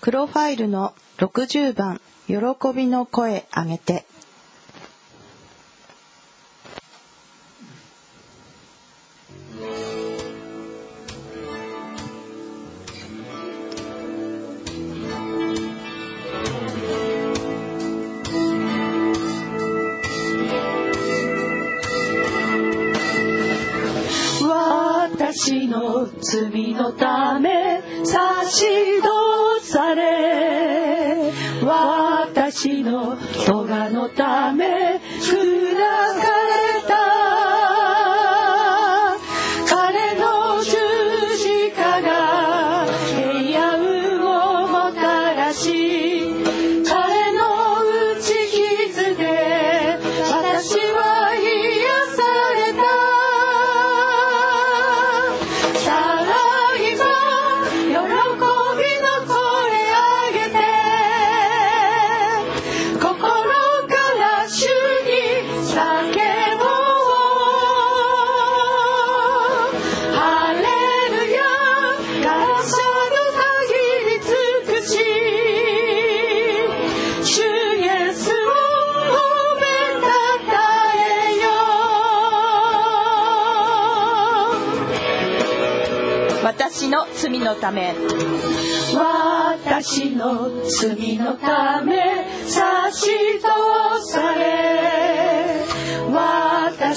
黒ファイルの60番、喜びの声上げて。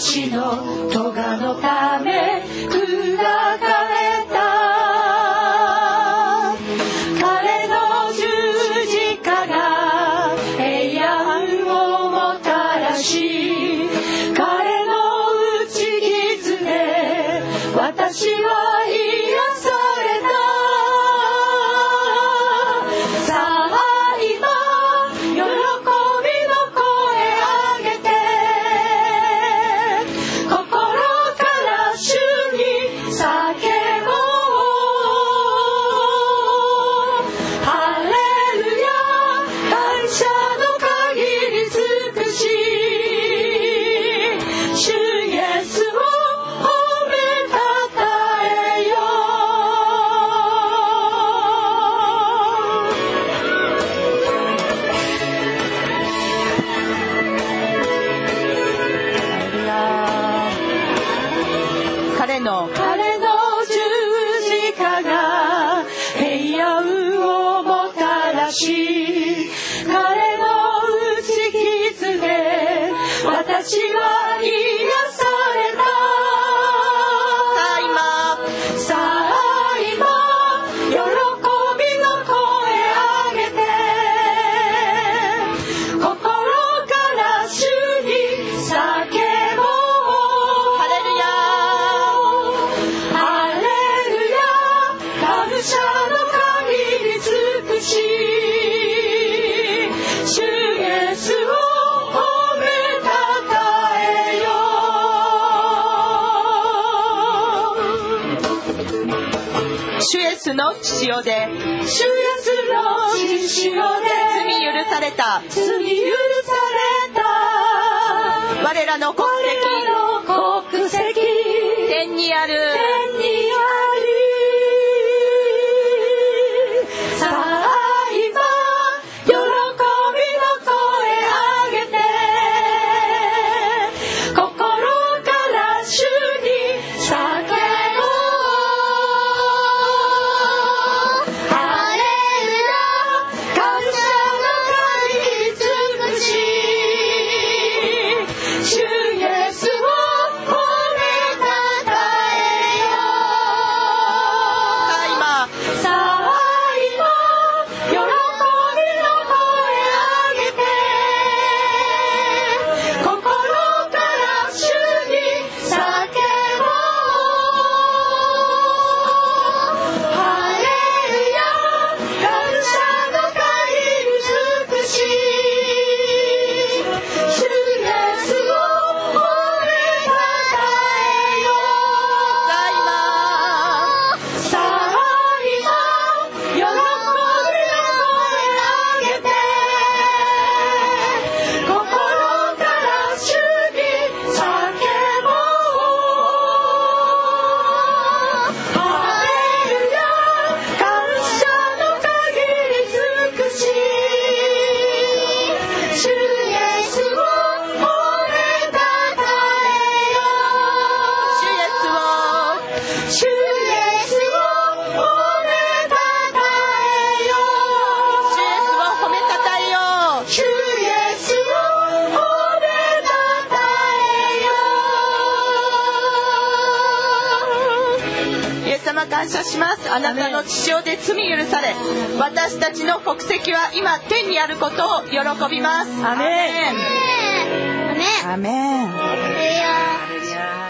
私の咎のため父血で主ので罪許された。罪許された。我らの国籍。天にある。感謝しますあなたの血潮で罪許され私たちの国籍は今天にあることを喜びます。アメン。アメン。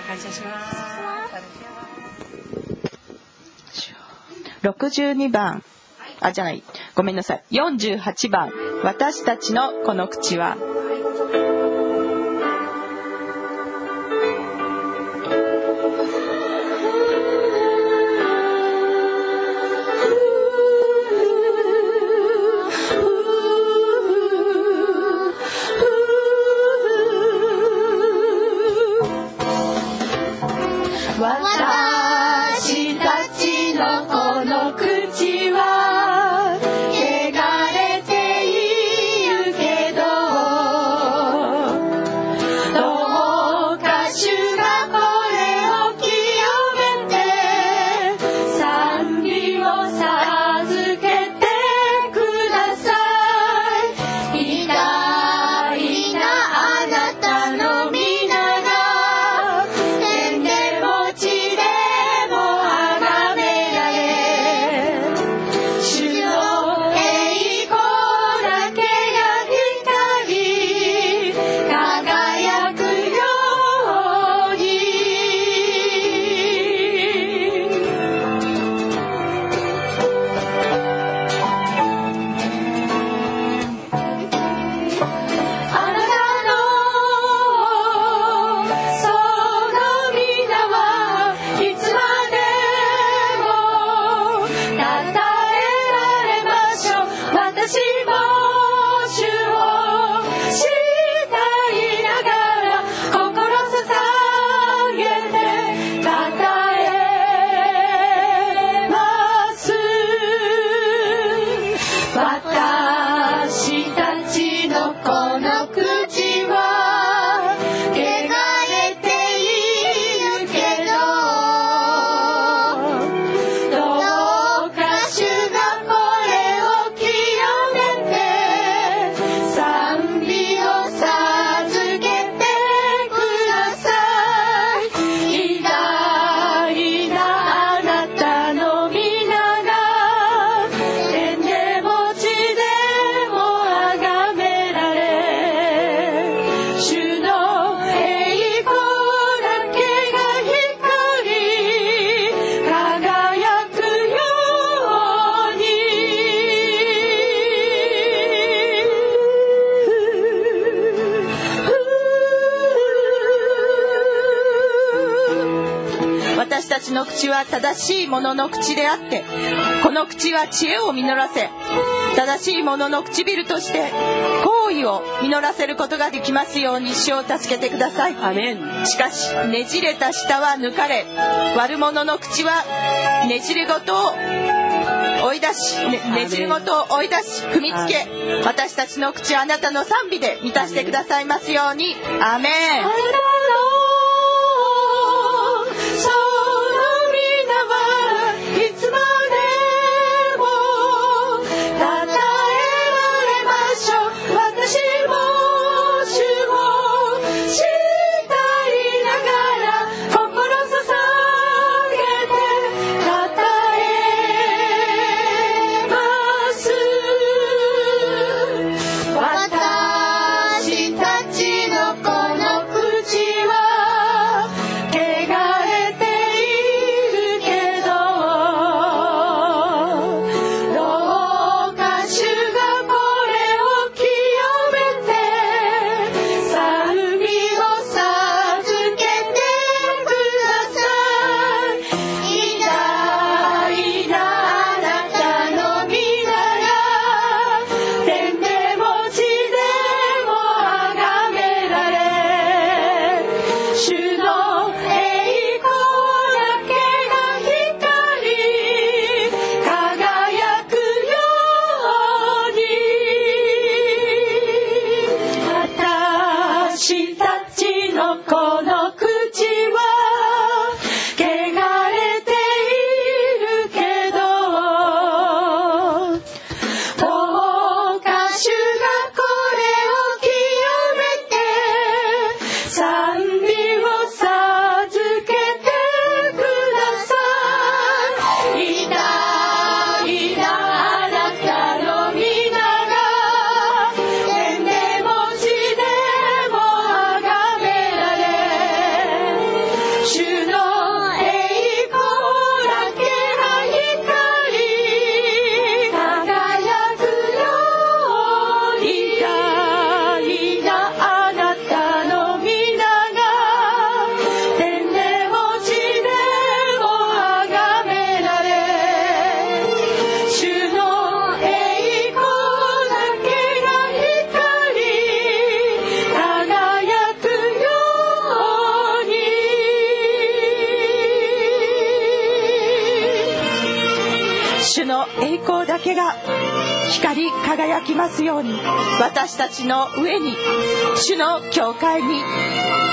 感謝します62番。あじゃない。ごめんなさい。48番。私たちのこの口はの口は正しいものの口であってこの口は知恵を実らせ正しいものの唇として行為を実らせることができますように主を助けてください。しかしねじれた舌は抜かれ悪者の口はねじれごとを追い出し、ねねじれごとを追い出し踏みつけ私たちの口はあなたの賛美で満たしてくださいますように。アメンだけが光り輝きますように私たちの上に主の教会に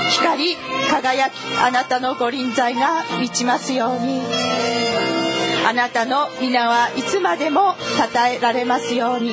光り輝きあなたのご臨在が満ちますようにあなたの皆はいつまでも称えられますように。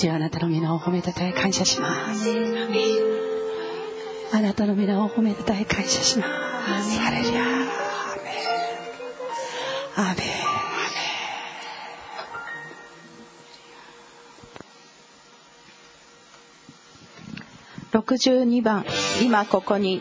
主よあなたの皆を褒めたたえ感謝します。あなたの皆を褒めたたえ感謝します。ハレルヤアーメン。62番。今ここに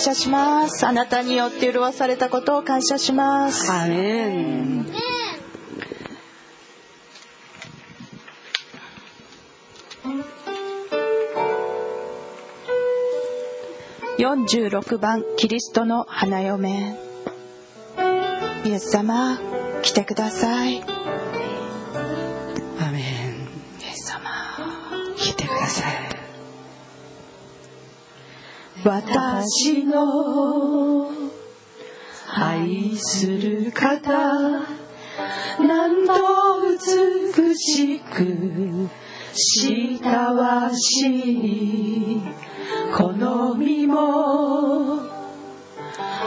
謝します。あなたによって潤されたことを感謝します。アメン。46番キリストの花嫁。イエス様来てください私の愛する方なんと美しく親しいこの身も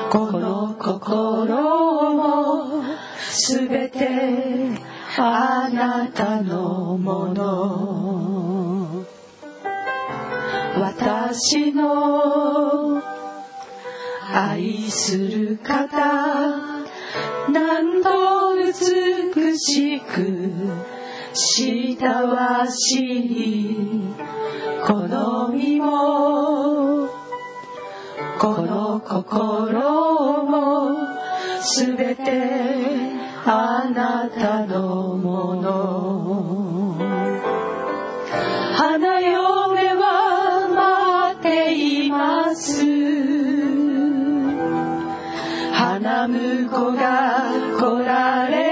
この心もすべてあなたのもの。私の愛する方なんと美しく親しいこの身もこの心もすべてあなたのもの。婿が来られ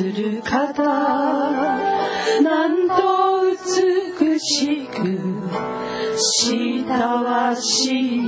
する方なんと美しく親しい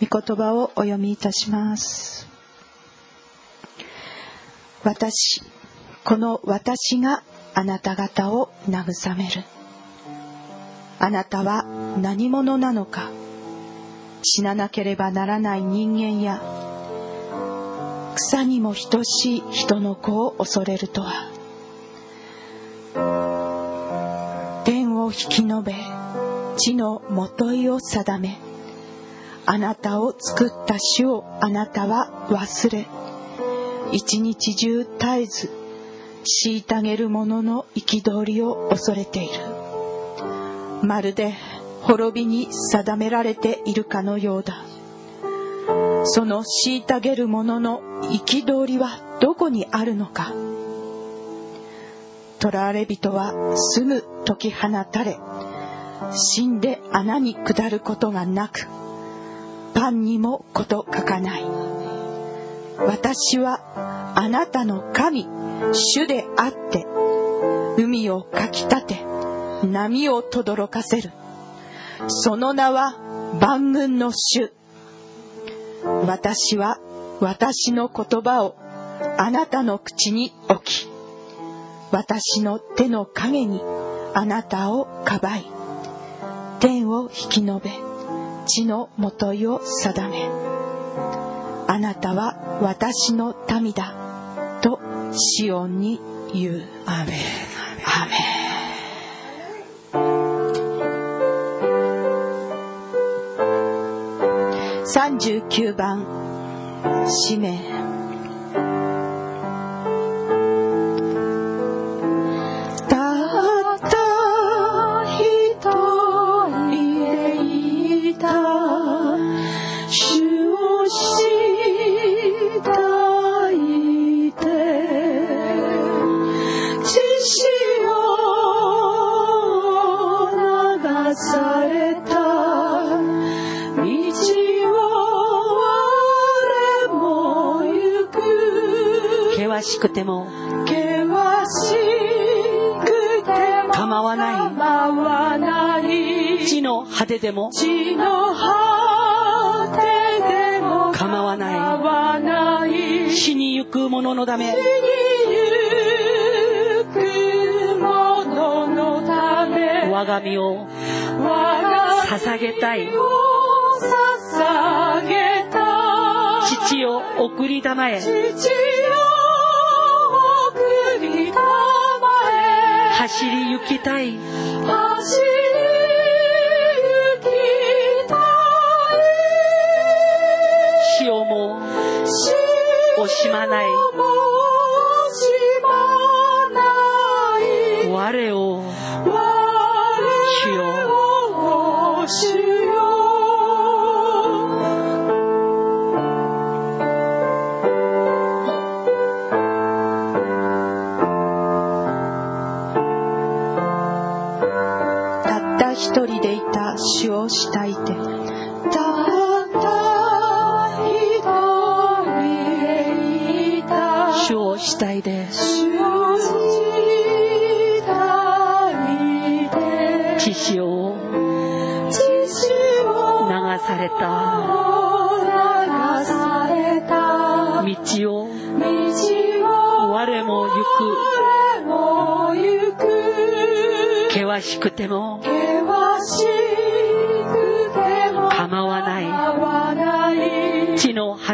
御言葉をお読みいたします。私この私があなた方を慰める。あなたは何者なのか。死ななければならない人間や草にも等しい人の子を恐れるとは。天を引き延べ地のもといを定め。あなたを作った主をあなたは忘れ。一日中絶えず虐げる者の憤りを恐れている。まるで滅びに定められているかのようだ。その虐げる者の憤りはどこにあるのか。囚われ人はすぐ解き放たれ死んで穴に下ることがなくパンにもこと書かない。私はあなたの神主であって海をかきたて波を轟かせる。その名は万軍の主。私は私の言葉をあなたの口に置き私の手の影にあなたをかばい。天を引き延べ地のもといを定め。あなたは私の民だとシオンに言う。アメン。アメン。39番使命くても。構わない。地の果てでも。構わない。死にゆく者のため。我が身を我が捧げたい。身を捧げたい。父を送りたまえ走り行きたい。走り行きたい。潮も惜しまない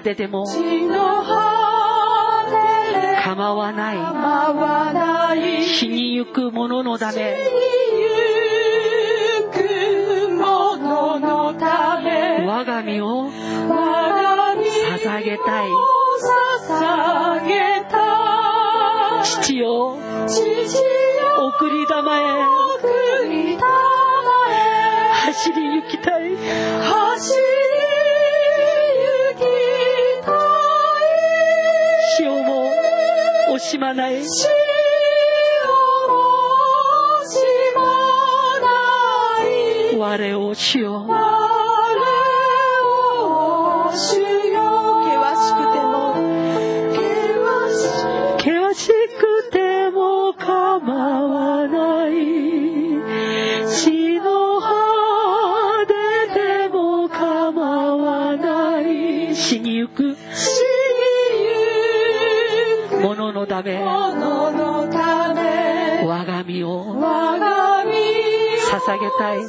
果てでも構わない。構わない。死にゆく者のため。ゆく者のため。我が身を捧げたい。父を送りたまえ送りたまえ走り行きたいまない。い死を惜しまない。我を主よ我を主捧げたい。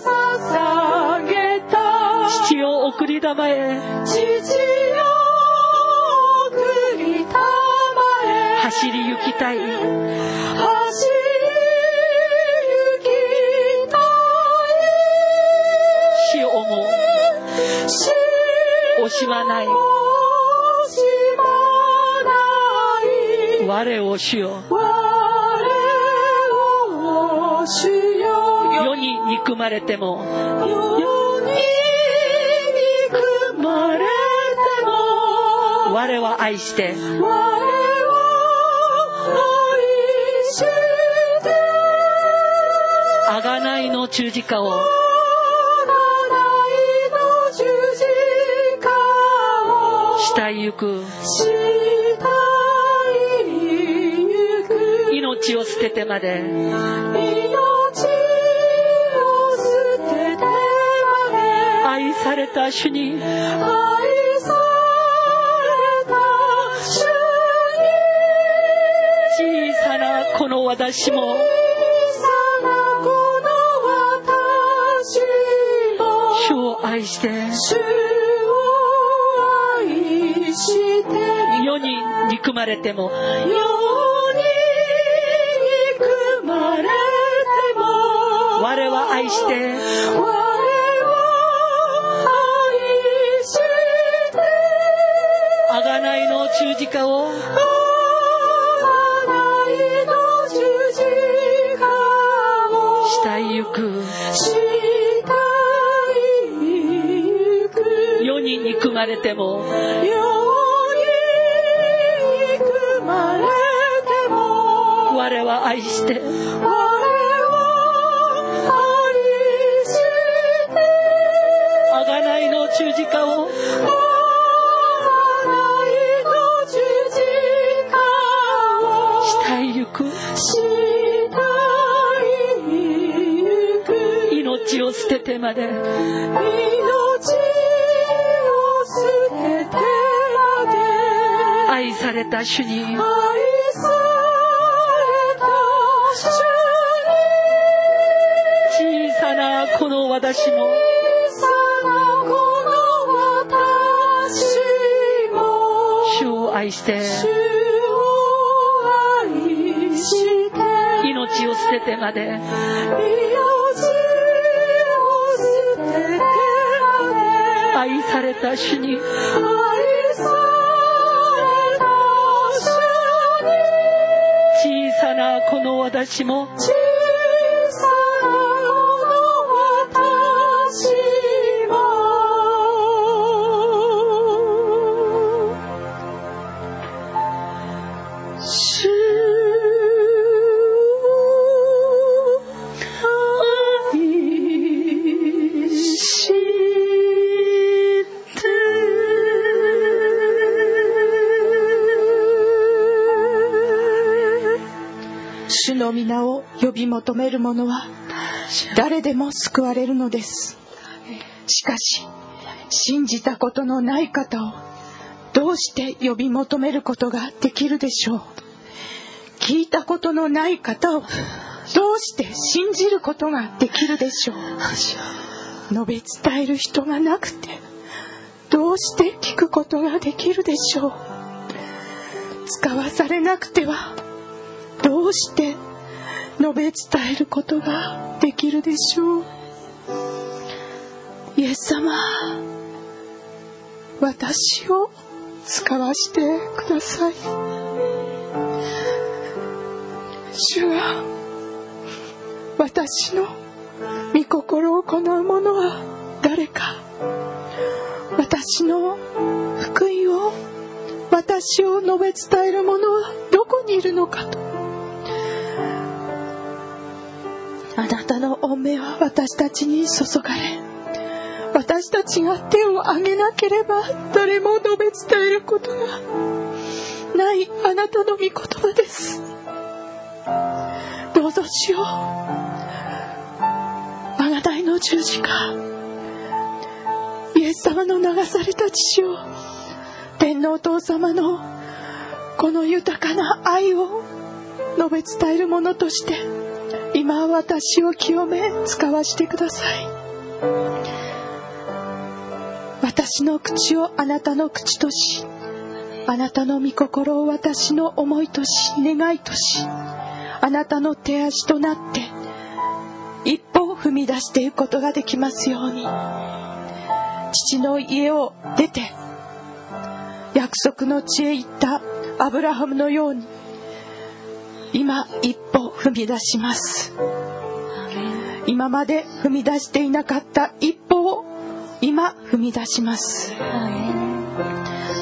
父を送り玉へ父よ送りたまえ。走り行きたい。走り行きた死をもい死惜しまない。をしまない。我を主よ我を憎まれても。世に憎まれても。我は愛して。我は愛して贖いの十字架を。贖いの十字架を。慕いゆく。慕いゆく。命を捨ててまでされた主に。愛された主に小さなこの私も小さなこの私も。主を愛して。主を愛して。世に憎まれても。世に憎まれても。我は愛して贖いの十字架を。贖いの十字架を。慕いゆく。世に憎まれても。世に憎まれても。我は愛して。我は愛して。贖いの十字架をててまで。命を捨ててまで。愛された主に。愛された主小さなこの私も。に小さなこの私も。主を愛して。主を愛して。命を捨ててまで。命を愛された主に。愛された主に。小さなこの私も。小さな呼び求める者は誰でも救われるのです。しかし信じたことのない方をどうして呼び求めることができるでしょう。聞いたことのない方をどうして信じることができるでしょう。述べ伝える人がなくてどうして聞くことができるでしょう。使わされなくてはどうして述べ伝えることができるでしょう。イエス様私を使わしてください。主が私の御心を行う者は誰か。私の福音を私を述べ伝える者はどこにいるのかと。あなたの御目は私たちに注がれ。私たちが手を挙げなければ誰も述べ伝えることがないあなたの御言葉です。どうぞしよう。贖いの十字架。イエス様の流された血を天皇お父様のこの豊かな愛を述べ伝えるものとして今私を清め使わしてください。私の口をあなたの口としあなたの御心を私の思いとし願いとしあなたの手足となって一歩を踏み出していくことができますように。父の家を出て約束の地へ行ったアブラハムのように今一歩踏み出します。今まで踏み出していなかった一歩を今踏み出します。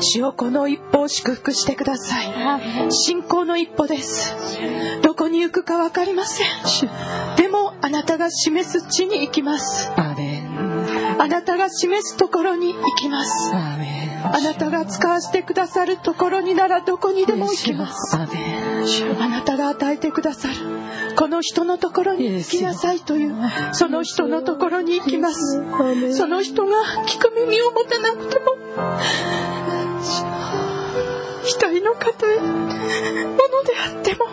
主よこの一歩を祝福してください。信仰の一歩です。どこに行くか分かりません。でもあなたが示す地に行きます。あなたが示すところに行きますあなたが使わせてくださるところにならどこにでも行きます。あなたが与えてくださる。この人のところに行きなさいという。その人のところに行きます。その人が聞く耳を持たなくても。一人の方へ。ものであっても。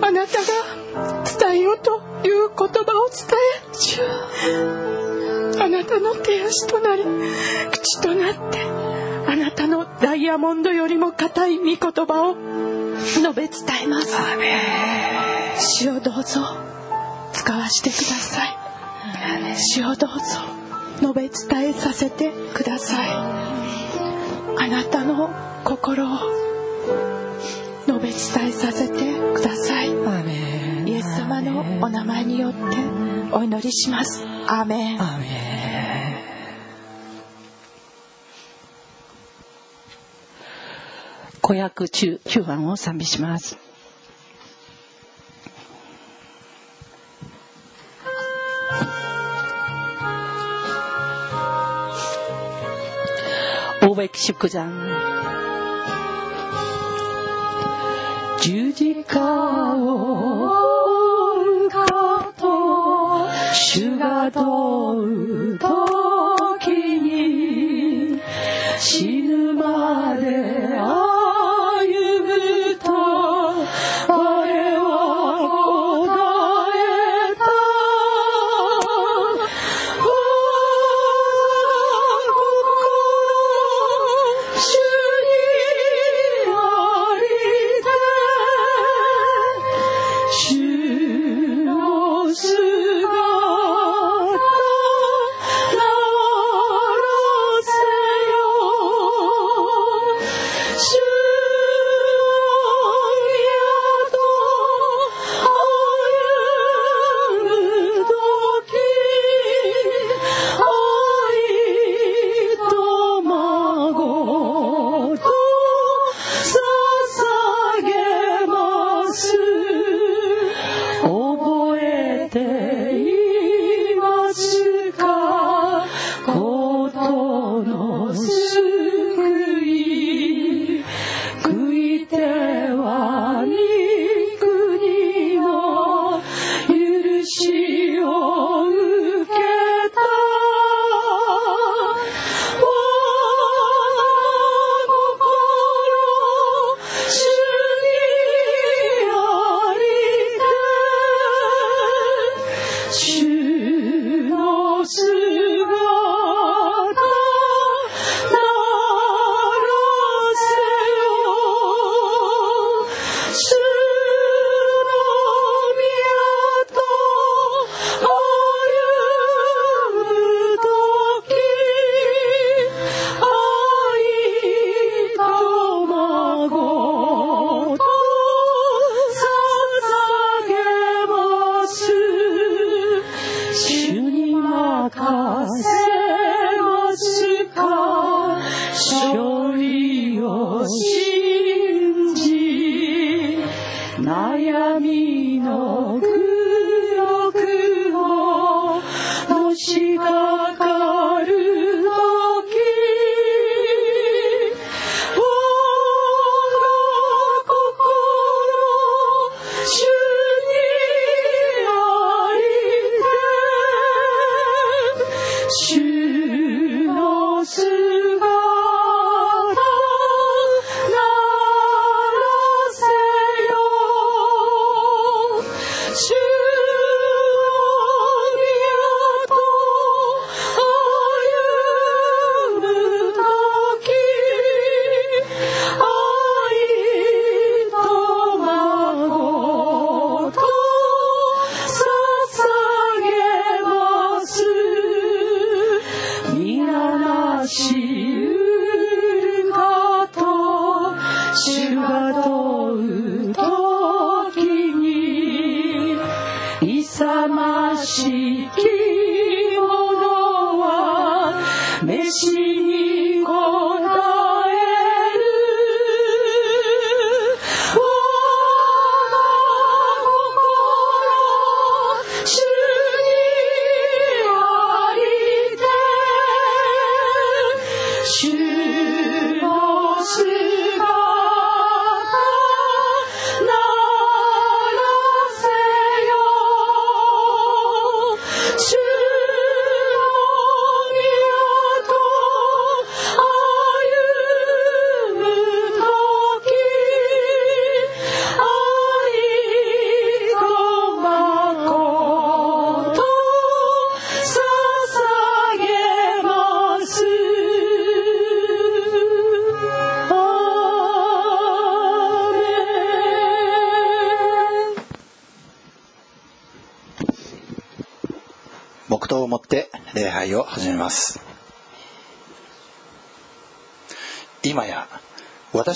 あなたが伝えようという言葉を伝えあなたの手足となり口となってあなたのダイヤモンドよりも硬い御言葉を述べ伝えます。主をどうぞ使わしてください。主をどうぞ述べ伝えさせてください。あなたの心を述べ伝えさせてくださいのお名前によってお祈りします。アーメン。子役中9番を賛美します。大べき祝山十字架を追う。こと主が問う時に死ぬまであ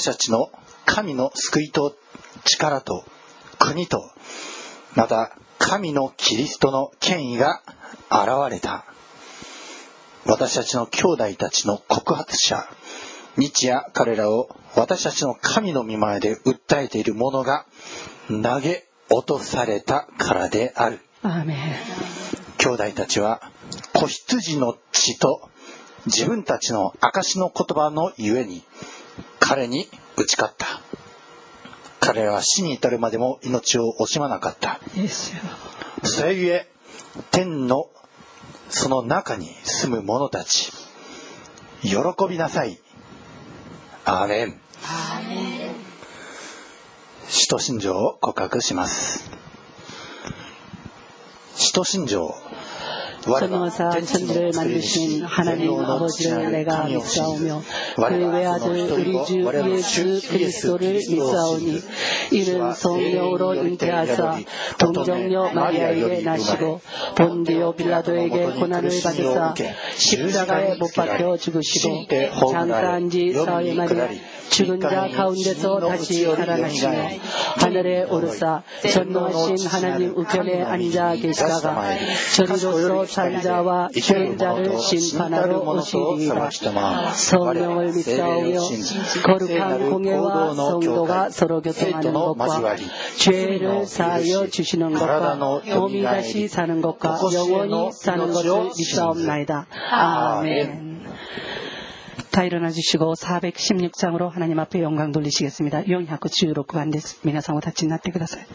私たちの神の救いと力と国とまた神のキリストの権威が現れた。私たちの兄弟たちの告発者日夜彼らを私たちの神の御前で訴えている者が投げ落とされたからである。アーメン兄弟たちは子羊の血と自分たちの証の言葉のゆえに彼に打ち勝った。彼らは死に至るまでも命を惜しまなかった。それゆえ天のその中に住む者たち喜びなさい。アーメン。使徒信条を告白します。使徒信条 전능하사 천지를 만드신 하나님 아버지를 내가 믿사오며 그의 외아들 우리 주 예수 그리스도를 믿사오니 이는 성령으로 잉태하사 동정녀 마리아에게 나시고 본디오 빌라도에게 고난을 받으사 십자가에 못 박혀 죽으시고 장사한 지 사흘 만에 죽은 자 가운데서 다시 살아나시며 하늘에 오르사 전능하신 하나님 우편에 앉아 계시다가 저리로서 산자와 죽은 자를 심판하러 오시리이다. 성령을 믿사오며 거룩한 공예와 성도가 서로 교통하는 것과 죄를 사하여 주시는 것과 몸이 다시 사는 것과 영원히 사는 것을 믿사옵나이다. 아멘. 다 일어나 주시고 416장으로 하나님 앞에 영광 돌리시겠습니다. 416番です。皆さんお立ちになってください。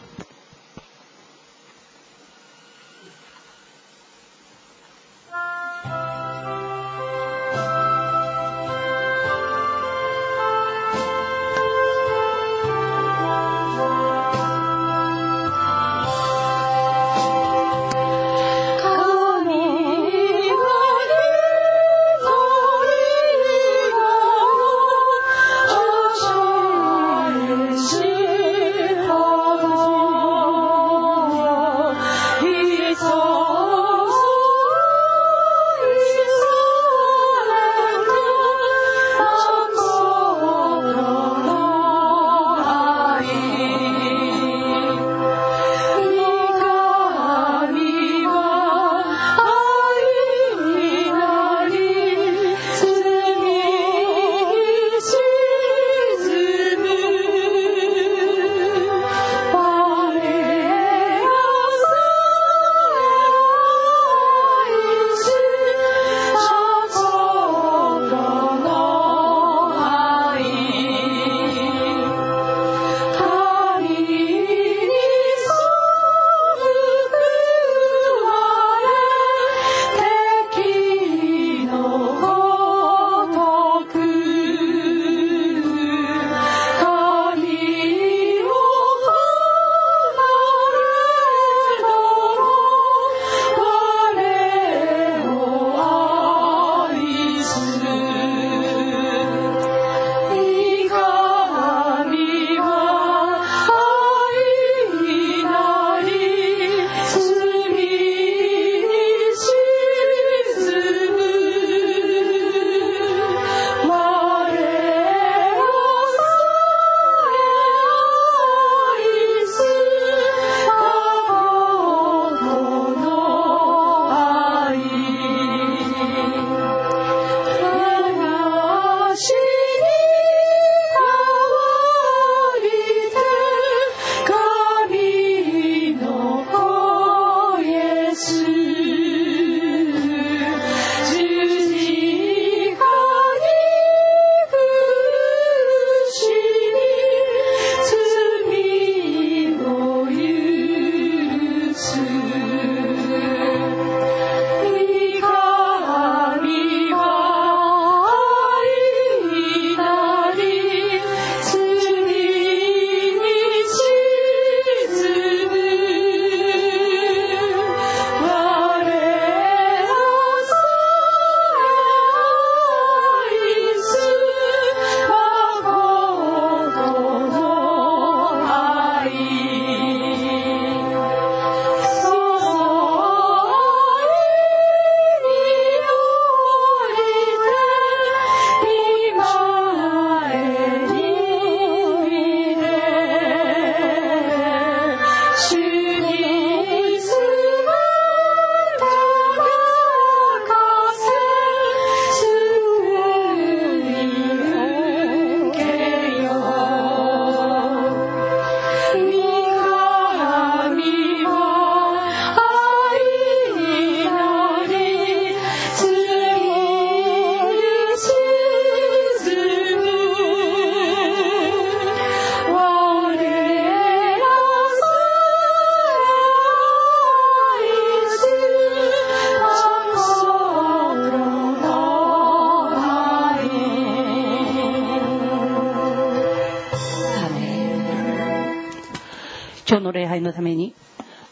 今日の礼拝のために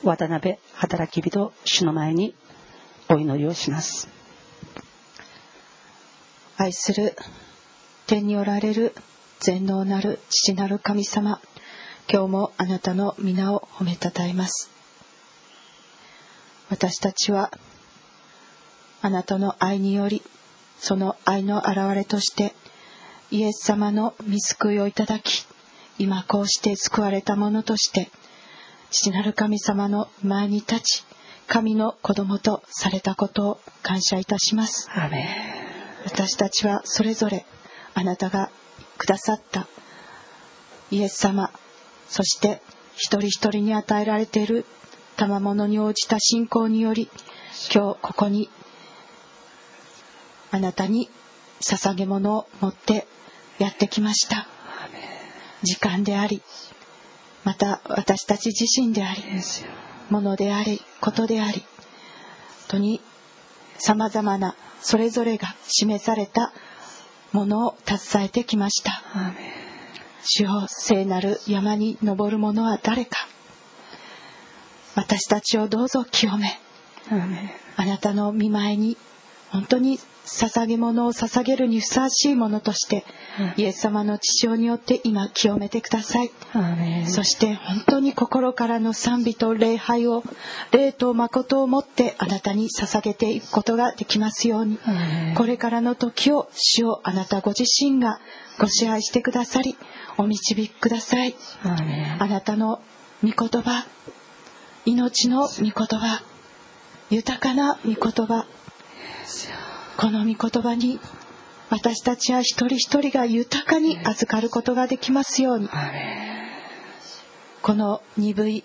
渡辺働き人主の前にお祈りをします。愛する天におられる全能なる父なる神様今日もあなたの皆を褒めたたえます。私たちはあなたの愛によりその愛の表れとしてイエス様の見救いをいただき今こうして救われたものとして父なる神様の前に立ち神の子供とされたことを感謝いたします。私たちはそれぞれあなたがくださったイエス様そして一人一人に与えられている賜物に応じた信仰により今日ここにあなたに捧げ物を持ってやってきました。時間でありまた私たち自身でありものでありことであり本当にさまざまなそれぞれが示されたものを携えてきました。主よ聖なる山に登る者は誰か。私たちをどうぞ清め。あなたの見舞いに本当に捧げ物を捧げるにふさわしいものとして、イエス様の血潮によって今清めてください。そして本当に心からの賛美と礼拝を霊と誠をもってあなたに捧げていくことができますように。これからの時を主をあなたご自身がご支配してくださりお導きください。あなたの御言葉命の御言葉豊かな御言葉この御言葉に私たちは一人一人が豊かに預かることができますように。この鈍い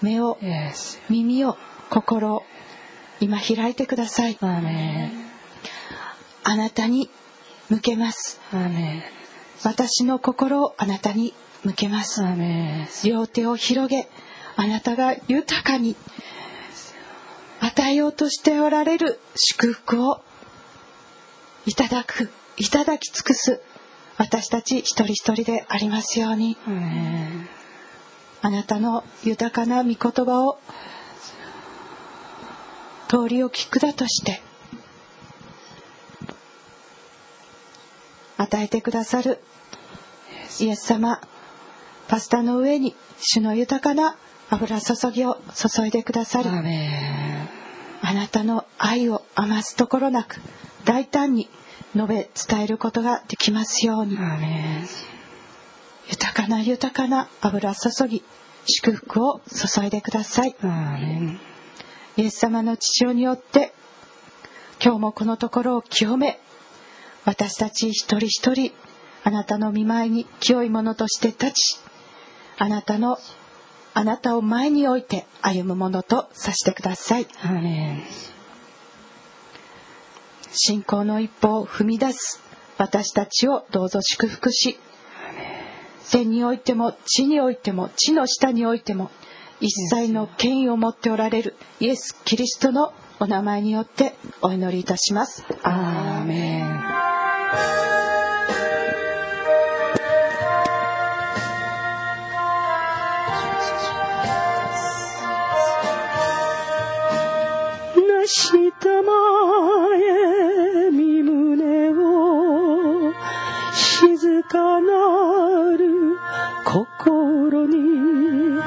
目を耳を心を今開いてください。あなたに向けます。私の心をあなたに向けます。両手を広げあなたが豊かに与えようとしておられる祝福をいただくいただき尽くす。私たち一人一人でありますように。あなたの豊かな御言葉を通りを聞くだとして与えてくださるイエス様パスタの上に主の豊かな油注ぎを注いでくださるあなたの愛を余すところなく大胆に述べ伝えることができますように。豊かな豊かな油注ぎ祝福を注いでください。イエス様の父親によって今日もこのところを清め私たち一人一人あなたの見舞いに清いものとして立ちあなたのあなたを前に置いて歩むものとさせてください。信仰の一歩を踏み出す私たちをどうぞ祝福し天においても地においても地の下においても一切の権威を持っておられるイエス・キリストのお名前によってお祈りいたします。アーメン。しかなる心に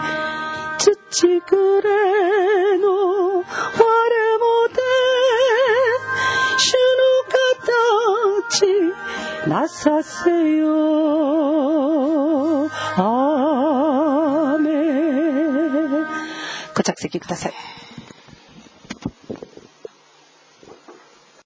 土くれの我もで主の形なさせよアーメン。ご着席ください。